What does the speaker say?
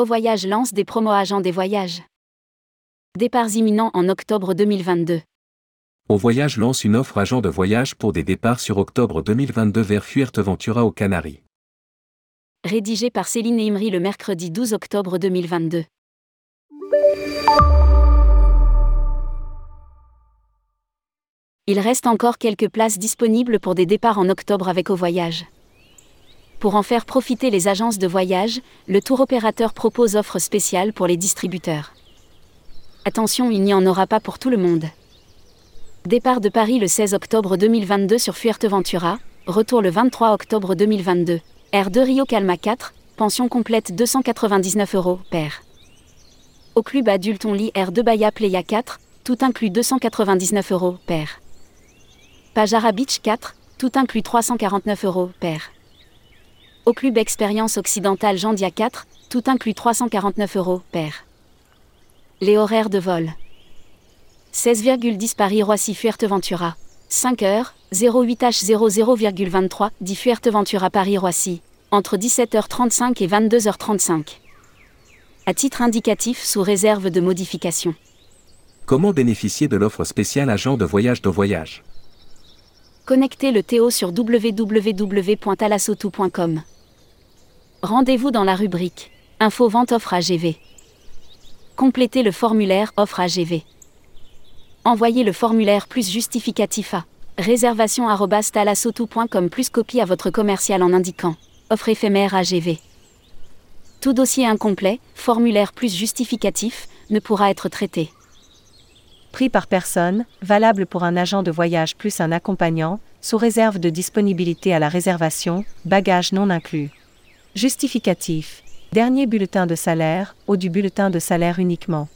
Au Voyage lance des promos agents des voyages. Départs imminents en octobre 2022. Au Voyage lance une offre agent de voyage pour des départs sur octobre 2022 vers Fuerteventura aux Canaries. Rédigé par Céline Imri le mercredi 12 octobre 2022. Il reste encore quelques places disponibles pour des départs en octobre avec Au Voyage. Pour en faire profiter les agences de voyage, le tour opérateur propose offres spéciales pour les distributeurs. Attention, il n'y en aura pas pour tout le monde. Départ de Paris le 16 octobre 2022 sur Fuerteventura, retour le 23 octobre 2022. R2 Rio Calma 4, pension complète 299 euros, paire. Au club adulte on lit R2 Bahia Playa 4, tout inclus 299 euros, paire. Pajara Beach 4, tout inclus 349 euros, paire. Au club Expérience Occidentale Jandia 4, tout inclus 349 euros, paire. Les horaires de vol. 16,10 Paris-Roissy Fuerteventura. 5 heures, 08H00,23, dit Fuerteventura Paris-Roissy. Entre 17h35 et 22h35. À titre indicatif sous réserve de modification. Comment bénéficier de l'offre spéciale agent de voyage de voyage? Connectez le Théo sur www.alasotou.com. Rendez-vous dans la rubrique Info vente offre AGV. Complétez le formulaire Offre AGV. Envoyez le formulaire plus justificatif à réservation@talasotou.com plus copie à votre commercial en indiquant Offre éphémère AGV. Tout dossier incomplet, formulaire plus justificatif, ne pourra être traité. Prix par personne, valable pour un agent de voyage plus un accompagnant, sous réserve de disponibilité à la réservation, bagages non inclus. Justificatif. Dernier bulletin de salaire, ou du bulletin de salaire uniquement.